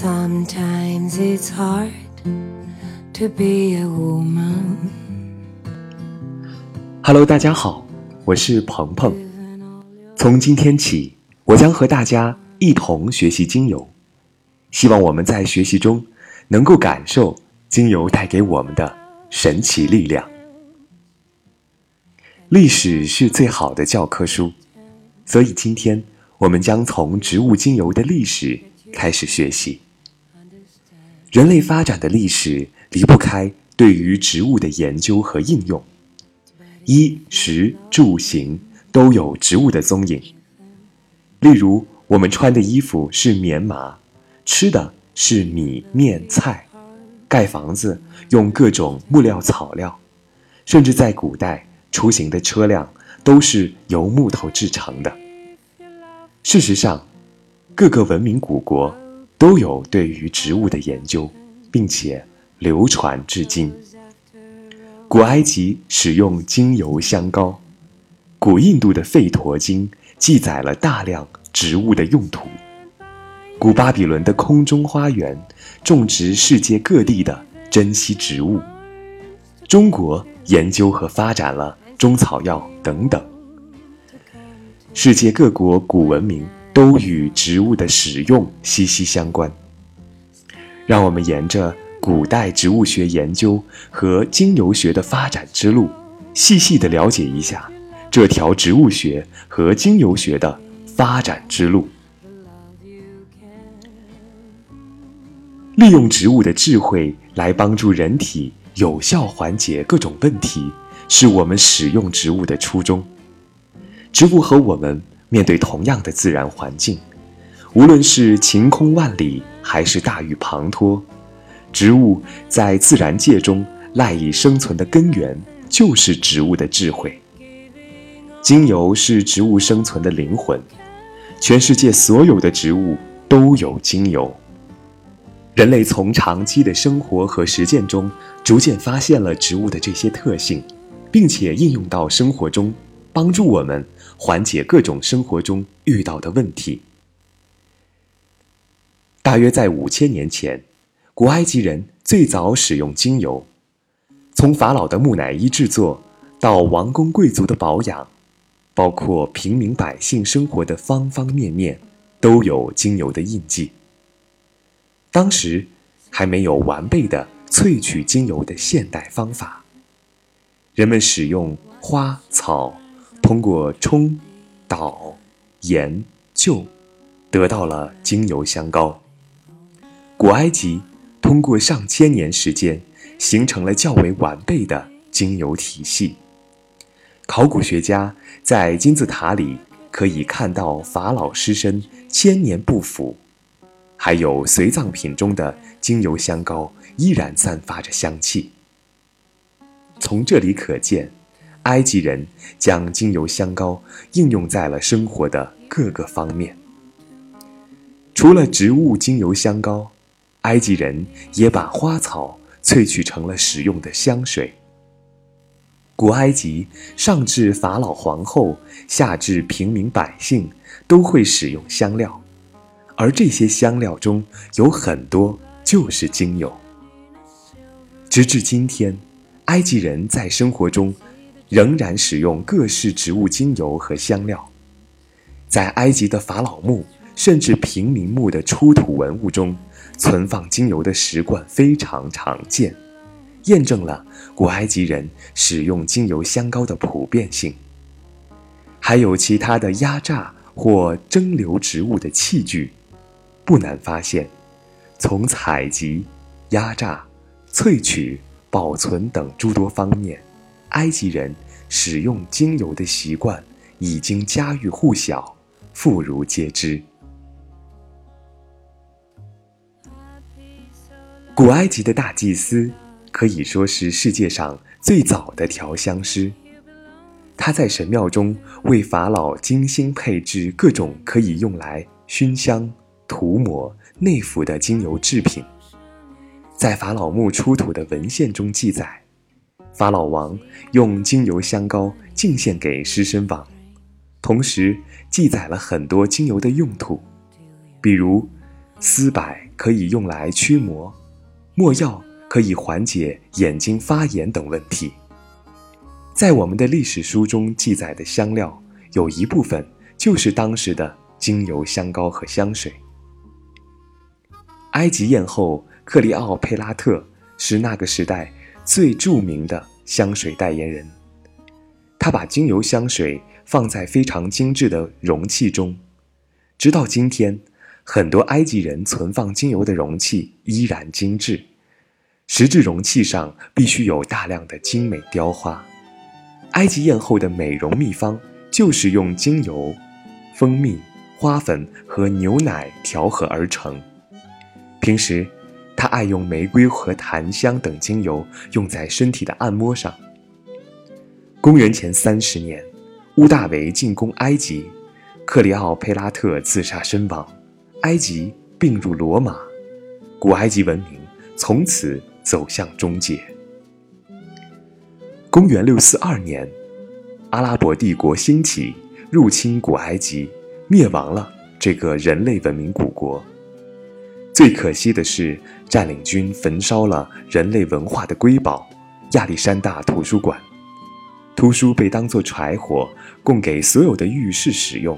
Sometimes it's hard to be a woman. Hello，大家好，我是鹏鹏。从今天起，我将和大家一同学习精油，希望我们在学习中能够感受精油带给我们的神奇力量。历史是最好的教科书，所以今天我们将从植物精油的历史开始学习。人类发展的历史离不开对于植物的研究和应用。衣食住行都有植物的踪影。例如，我们穿的衣服是棉麻，吃的是米面菜，盖房子用各种木料草料，甚至在古代出行的车辆都是由木头制成的。事实上，各个文明古国都有对于植物的研究，并且流传至今。古埃及使用精油香膏，古印度的《吠陀经》记载了大量植物的用途，古巴比伦的空中花园种植世界各地的珍稀植物，中国研究和发展了中草药等等。世界各国古文明都与植物的使用息息相关。让我们沿着。古代植物学研究和精油学的发展之路，细细的了解一下这条植物学和精油学的发展之路。利用植物的智慧来帮助人体有效缓解各种问题，是我们使用植物的初衷。植物和我们面对同样的自然环境，无论是晴空万里，还是大雨滂沱。植物在自然界中赖以生存的根源，就是植物的智慧。精油是植物生存的灵魂，全世界所有的植物都有精油。人类从长期的生活和实践中，逐渐发现了植物的这些特性，并且应用到生活中，帮助我们缓解各种生活中遇到的问题。大约在五千年前。古埃及人最早使用精油，从法老的木乃伊制作到王公贵族的保养，包括平民百姓生活的方方面面，都有精油的印记。当时还没有完备的萃取精油的现代方法，人们使用花草，通过冲、捣、研、就，得到了精油香膏。古埃及。通过上千年时间，形成了较为完备的精油体系。考古学家在金字塔里可以看到法老尸身千年不腐，还有随葬品中的精油香膏依然散发着香气。从这里可见，埃及人将精油香膏应用在了生活的各个方面。除了植物精油香膏。埃及人也把花草萃取成了使用的香水。古埃及上至法老皇后，下至平民百姓，都会使用香料，而这些香料中有很多就是精油。直至今天，埃及人在生活中仍然使用各式植物精油和香料。在埃及的法老墓，甚至平民墓的出土文物中。存放精油的习惯非常常见，验证了古埃及人使用精油香膏的普遍性。还有其他的压榨或蒸馏植物的器具，不难发现，从采集、压榨、萃取、保存等诸多方面，埃及人使用精油的习惯已经家喻户晓，妇孺皆知。古埃及的大祭司可以说是世界上最早的调香师。他在神庙中为法老精心配置各种可以用来熏香、涂抹、内服的精油制品。在法老墓出土的文献中记载，法老王用精油香膏敬献给狮身王，同时记载了很多精油的用途，比如丝柏可以用来驱魔，没药可以缓解眼睛发炎等问题。在我们的历史书中记载的香料，有一部分就是当时的精油香膏和香水。埃及艳后克利奥佩拉特是那个时代最著名的香水代言人。他把精油香水放在非常精致的容器中，直到今天，很多埃及人存放精油的容器依然精致，石质容器上必须有大量的精美雕花。埃及艳后的美容秘方就是用精油、蜂蜜、花粉和牛奶调和而成。平时，他爱用玫瑰和檀香等精油用在身体的按摩上。公元前三十年，屋大维进攻埃及，克里奥佩拉特自杀身亡，埃及并入罗马，古埃及文明从此走向终结。公元六四二年，阿拉伯帝国兴起，入侵古埃及，灭亡了这个人类文明古国。最可惜的是，占领军焚烧了人类文化的瑰宝——亚历山大图书馆。图书被当作柴火供给所有的御史使用。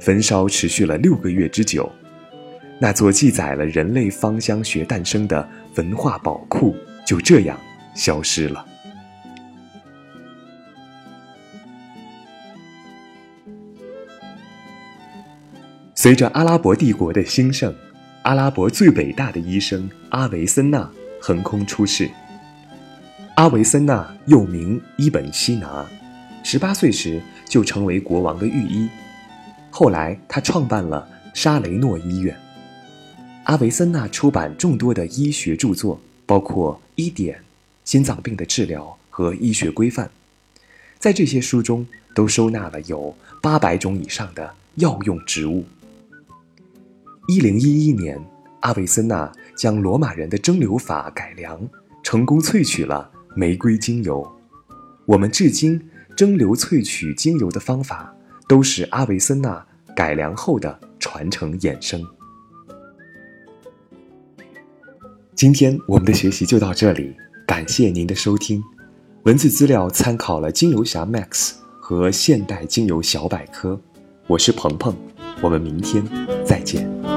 焚烧持续了六个月之久，那座记载了人类芳香学诞生的文化宝库就这样消失了。随着阿拉伯帝国的兴盛。阿拉伯最伟大的医生阿维森纳横空出世。阿维森纳又名伊本西拿，十八岁时就成为国王的御医。后来他创办了沙雷诺医院。阿维森纳出版众多的医学著作，包括《医典》、心脏病的治疗和医学规范。在这些书中，都收纳了有八百种以上的药用植物。一零一一年，阿维森纳将罗马人的蒸馏法改良，成功萃取了玫瑰精油。我们至今蒸馏萃取精油的方法，都是阿维森纳改良后的传承衍生。今天我们的学习就到这里，感谢您的收听。文字资料参考了精油侠 Max 和现代精油小百科。我是鹏鹏，我们明天再见。